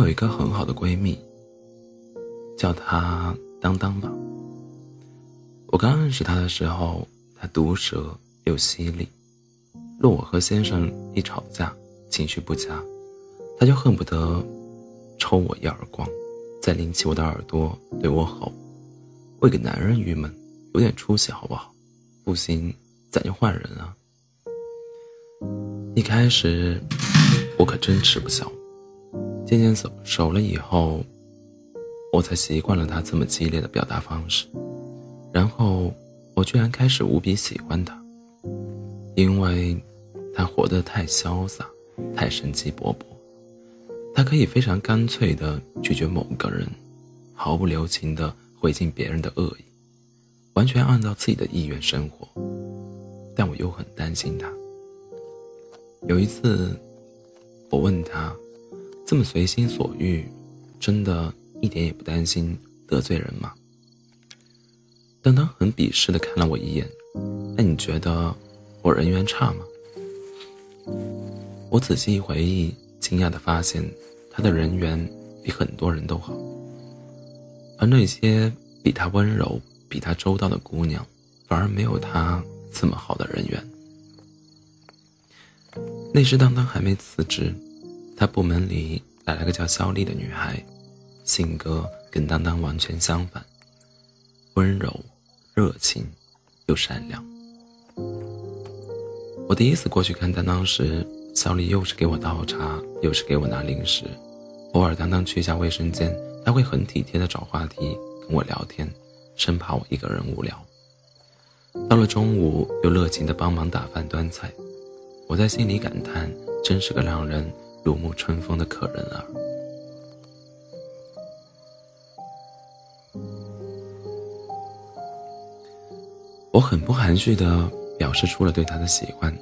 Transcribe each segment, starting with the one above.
有一个很好的闺蜜，叫她当当吧。我刚认识她的时候，她毒舌又犀利。若我和先生一吵架，情绪不佳，她就恨不得抽我一耳光，再拎起我的耳朵对我吼：“为个男人郁闷，有点出息好不好？不行，咱就换人啊。”一开始，我可真吃不消。渐渐熟熟了以后，我才习惯了他这么激烈的表达方式。然后，我居然开始无比喜欢他，因为他活得太潇洒，太生机勃勃。他可以非常干脆地拒绝某个人，毫不留情地回敬别人的恶意，完全按照自己的意愿生活。但我又很担心他。有一次，我问他。这么随心所欲，真的一点也不担心得罪人吗？当当很鄙视的看了我一眼，那你觉得我人缘差吗？我仔细一回忆，惊讶的发现他的人缘比很多人都好，而那些比他温柔、比他周到的姑娘，反而没有他这么好的人缘。那时当当还没辞职。他部门里来了个叫肖丽的女孩，性格跟当当完全相反，温柔、热情又善良。我第一次过去看当当时，肖丽又是给我倒茶，又是给我拿零食。偶尔当当去一下卫生间，他会很体贴的找话题跟我聊天，生怕我一个人无聊。到了中午，又热情的帮忙打饭端菜。我在心里感叹，真是个让人。如沐春风的可人儿，我很不含蓄的表示出了对他的喜欢。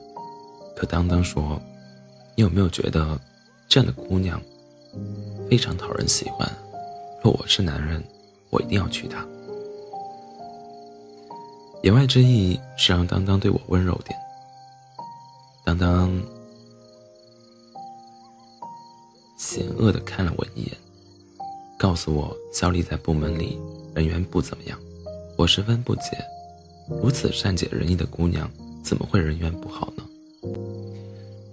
可当当说：“你有没有觉得这样的姑娘非常讨人喜欢？若我是男人，我一定要娶她。”言外之意是让当当对我温柔点。当当。险恶的看了我一眼，告诉我肖丽在部门里人缘不怎么样。我十分不解，如此善解人意的姑娘怎么会人缘不好呢？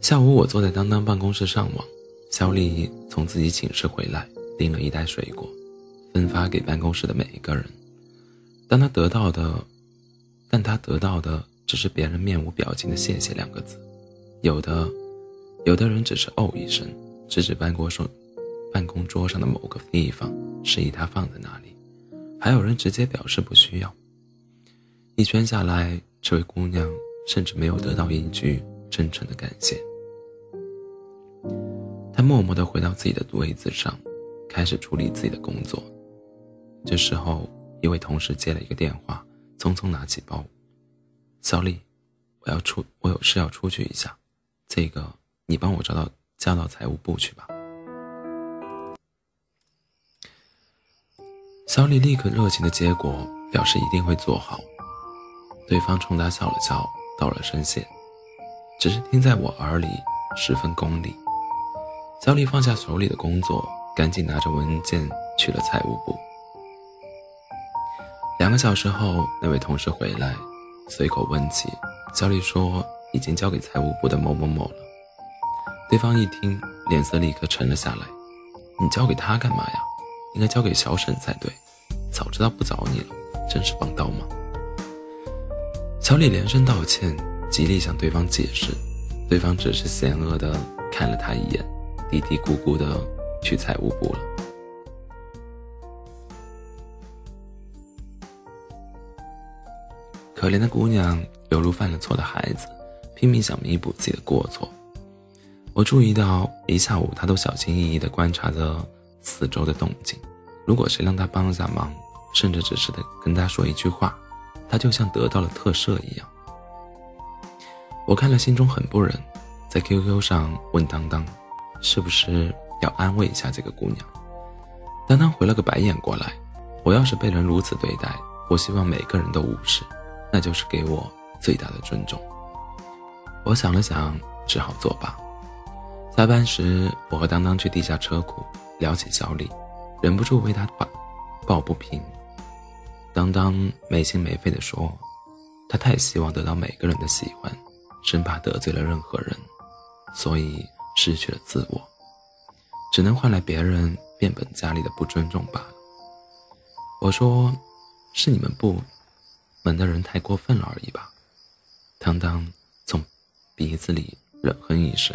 下午我坐在当当办公室上网，肖丽从自己寝室回来，拎了一袋水果，分发给办公室的每一个人。但他得到的，但他得到的只是别人面无表情的“谢谢”两个字。有的，有的人只是哦一声。指指办公桌办公桌上的某个地方，示意他放在那里。还有人直接表示不需要。一圈下来，这位姑娘甚至没有得到一句真诚的感谢。她默默地回到自己的位子上，开始处理自己的工作。这时候，一位同事接了一个电话，匆匆拿起包：“小丽，我要出，我有事要出去一下，这个你帮我找到。”交到财务部去吧。小李立刻热情的接过，表示一定会做好。对方冲他笑了笑，道了声谢，只是听在我耳里十分功利。小李放下手里的工作，赶紧拿着文件去了财务部。两个小时后，那位同事回来，随口问起，小李说已经交给财务部的某某某了。对方一听，脸色立刻沉了下来。你交给他干嘛呀？应该交给小沈才对。早知道不找你了，真是帮倒忙。小李连声道歉，极力向对方解释，对方只是嫌恶的看了他一眼，嘀嘀咕咕的去财务部了。可怜的姑娘犹如犯了错的孩子，拼命想弥补自己的过错。我注意到一下午，他都小心翼翼地观察着四周的动静。如果谁让他帮下忙，甚至只是的跟他说一句话，他就像得到了特赦一样。我看了心中很不忍，在 QQ 上问当当，是不是要安慰一下这个姑娘？当当回了个白眼过来。我要是被人如此对待，我希望每个人都无视，那就是给我最大的尊重。我想了想，只好作罢。下班时，我和当当去地下车库，聊起小李，忍不住为他抱抱不平。当当没心没肺地说：“他太希望得到每个人的喜欢，生怕得罪了任何人，所以失去了自我，只能换来别人变本加厉的不尊重罢了。”我说：“是你们部门的人太过分了而已吧。”当当从鼻子里冷哼一声：“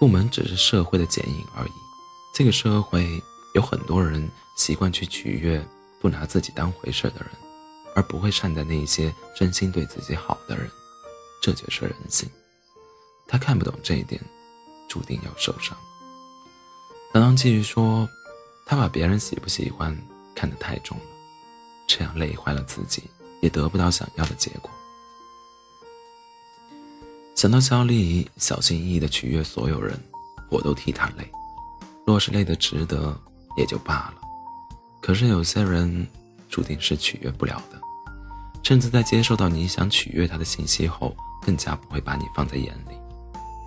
部门只是社会的剪影而已。这个社会有很多人习惯去取悦不拿自己当回事的人，而不会善待那些真心对自己好的人。这就是人性。他看不懂这一点，注定要受伤。”当当继续说：“他把别人喜不喜欢看得太重了，这样累坏了自己，也得不到想要的结果。”想到肖丽小心翼翼地取悦所有人，我都替她累。若是累得值得，也就罢了。可是有些人，注定是取悦不了的，甚至在接受到你想取悦他的信息后，更加不会把你放在眼里。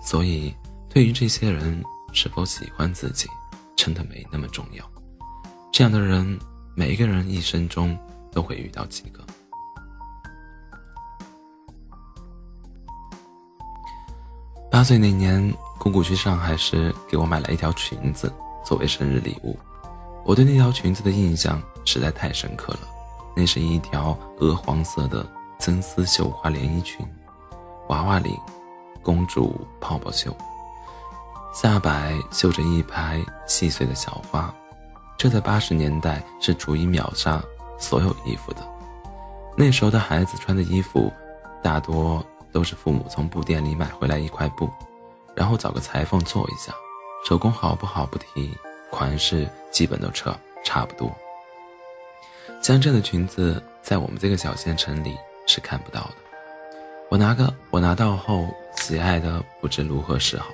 所以，对于这些人是否喜欢自己，真的没那么重要。这样的人，每一个人一生中都会遇到几个。八岁那年，姑姑去上海时给我买了一条裙子作为生日礼物。我对那条裙子的印象实在太深刻了。那是一条鹅黄色的真丝绣花连衣裙，娃娃领，公主泡泡袖，下摆绣着一排细碎的小花。这在八十年代是足以秒杀所有衣服的。那时候的孩子穿的衣服，大多。都是父母从布店里买回来一块布，然后找个裁缝做一下，手工好不好不提，款式基本都差差不多。像这样的裙子，在我们这个小县城里是看不到的。我拿个我拿到后，喜爱的不知如何是好。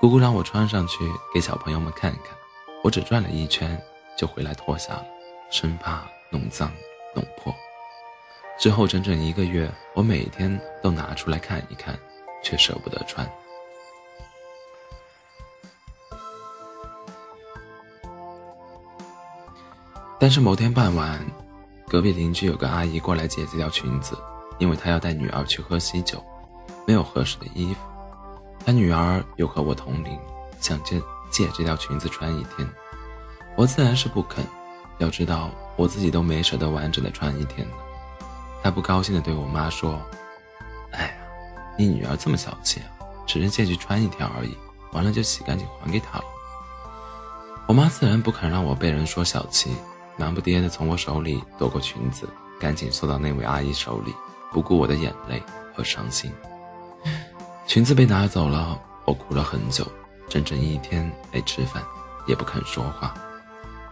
姑姑让我穿上去给小朋友们看看，我只转了一圈就回来脱下了，生怕弄脏弄破。之后整整一个月，我每天都拿出来看一看，却舍不得穿。但是某天傍晚，隔壁邻居有个阿姨过来借这条裙子，因为她要带女儿去喝喜酒，没有合适的衣服。她女儿又和我同龄，想借借这条裙子穿一天，我自然是不肯。要知道，我自己都没舍得完整的穿一天呢。他不高兴地对我妈说：“哎呀，你女儿这么小气啊，只是借去穿一天而已，完了就洗干净还给她了。”我妈自然不肯让我被人说小气，忙不迭地从我手里夺过裙子，赶紧送到那位阿姨手里，不顾我的眼泪和伤心。裙子被拿走了，我哭了很久，整整一天没吃饭，也不肯说话。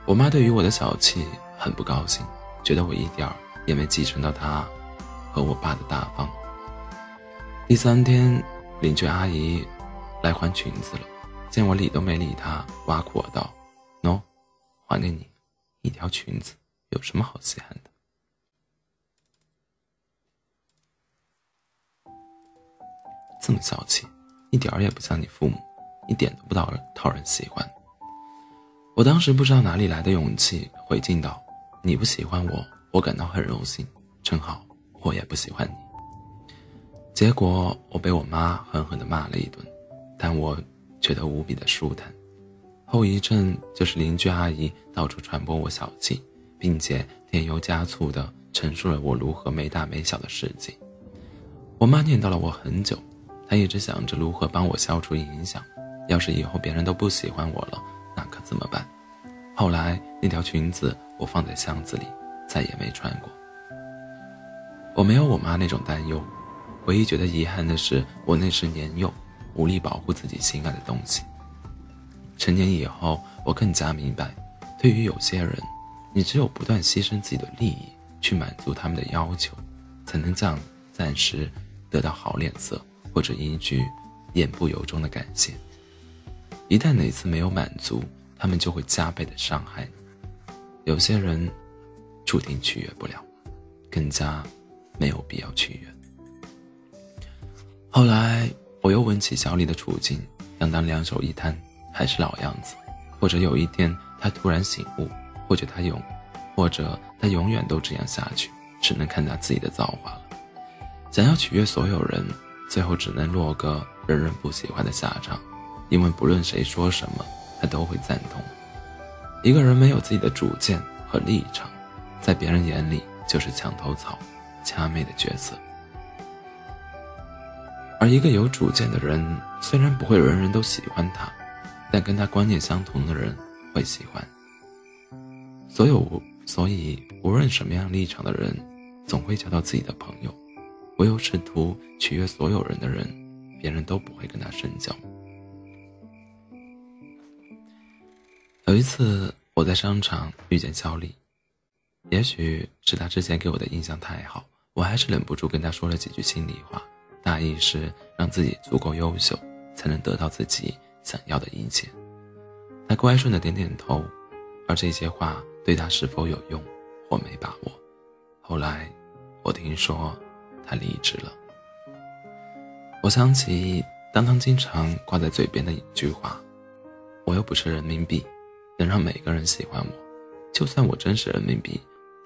我妈对于我的小气很不高兴，觉得我一点儿。也没继承到他和我爸的大方。第三天，邻居阿姨来还裙子了，见我理都没理她，挖苦我道：“喏，还给你一条裙子，有什么好稀罕的？这么小气，一点儿也不像你父母，一点都不讨人讨人喜欢。”我当时不知道哪里来的勇气，回敬道：“你不喜欢我。”我感到很荣幸，正好我也不喜欢你。结果我被我妈狠狠地骂了一顿，但我觉得无比的舒坦。后遗症就是邻居阿姨到处传播我小气，并且添油加醋地陈述了我如何没大没小的事迹。我妈念叨了我很久，她一直想着如何帮我消除影响。要是以后别人都不喜欢我了，那可怎么办？后来那条裙子我放在箱子里。再也没穿过。我没有我妈那种担忧，唯一觉得遗憾的是，我那时年幼，无力保护自己心爱的东西。成年以后，我更加明白，对于有些人，你只有不断牺牲自己的利益，去满足他们的要求，才能这样暂时得到好脸色，或者一句言不由衷的感谢。一旦哪次没有满足，他们就会加倍的伤害你。有些人。注定取悦不了，更加没有必要取悦。后来我又问起小李的处境，当当两手一摊，还是老样子，或者有一天他突然醒悟，或者他永，或者他永远都这样下去，只能看他自己的造化了。想要取悦所有人，最后只能落个人人不喜欢的下场，因为不论谁说什么，他都会赞同。一个人没有自己的主见和立场，在别人眼里就是墙头草、掐妹的角色。而一个有主见的人，虽然不会人人都喜欢他，但跟他观念相同的人会喜欢。所有无，所以无论什么样立场的人，总会交到自己的朋友。唯有试图取悦所有人的人，别人都不会跟他深交。有一次，我在商场遇见肖丽，也许是他之前给我的印象太好，我还是忍不住跟他说了几句心里话。大意是让自己足够优秀，才能得到自己想要的一切。他乖顺的点点头，而这些话对他是否有用，我没把握。后来，我听说他离职了。我想起当当经常挂在嘴边的一句话：“我又不是人民币，能让每个人喜欢我。就算我真是人民币，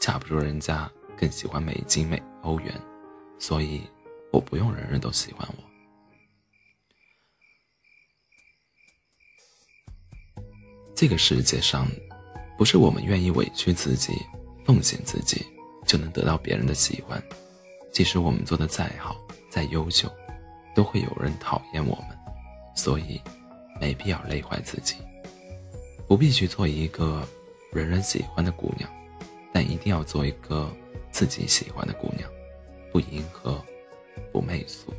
架不住人家更喜欢美金、美欧元。所以。”我不用人人都喜欢我。这个世界上，不是我们愿意委屈自己、奉献自己，就能得到别人的喜欢。即使我们做的再好、再优秀，都会有人讨厌我们。所以，没必要累坏自己。不必去做一个人人喜欢的姑娘，但一定要做一个自己喜欢的姑娘，不迎合。不媚俗。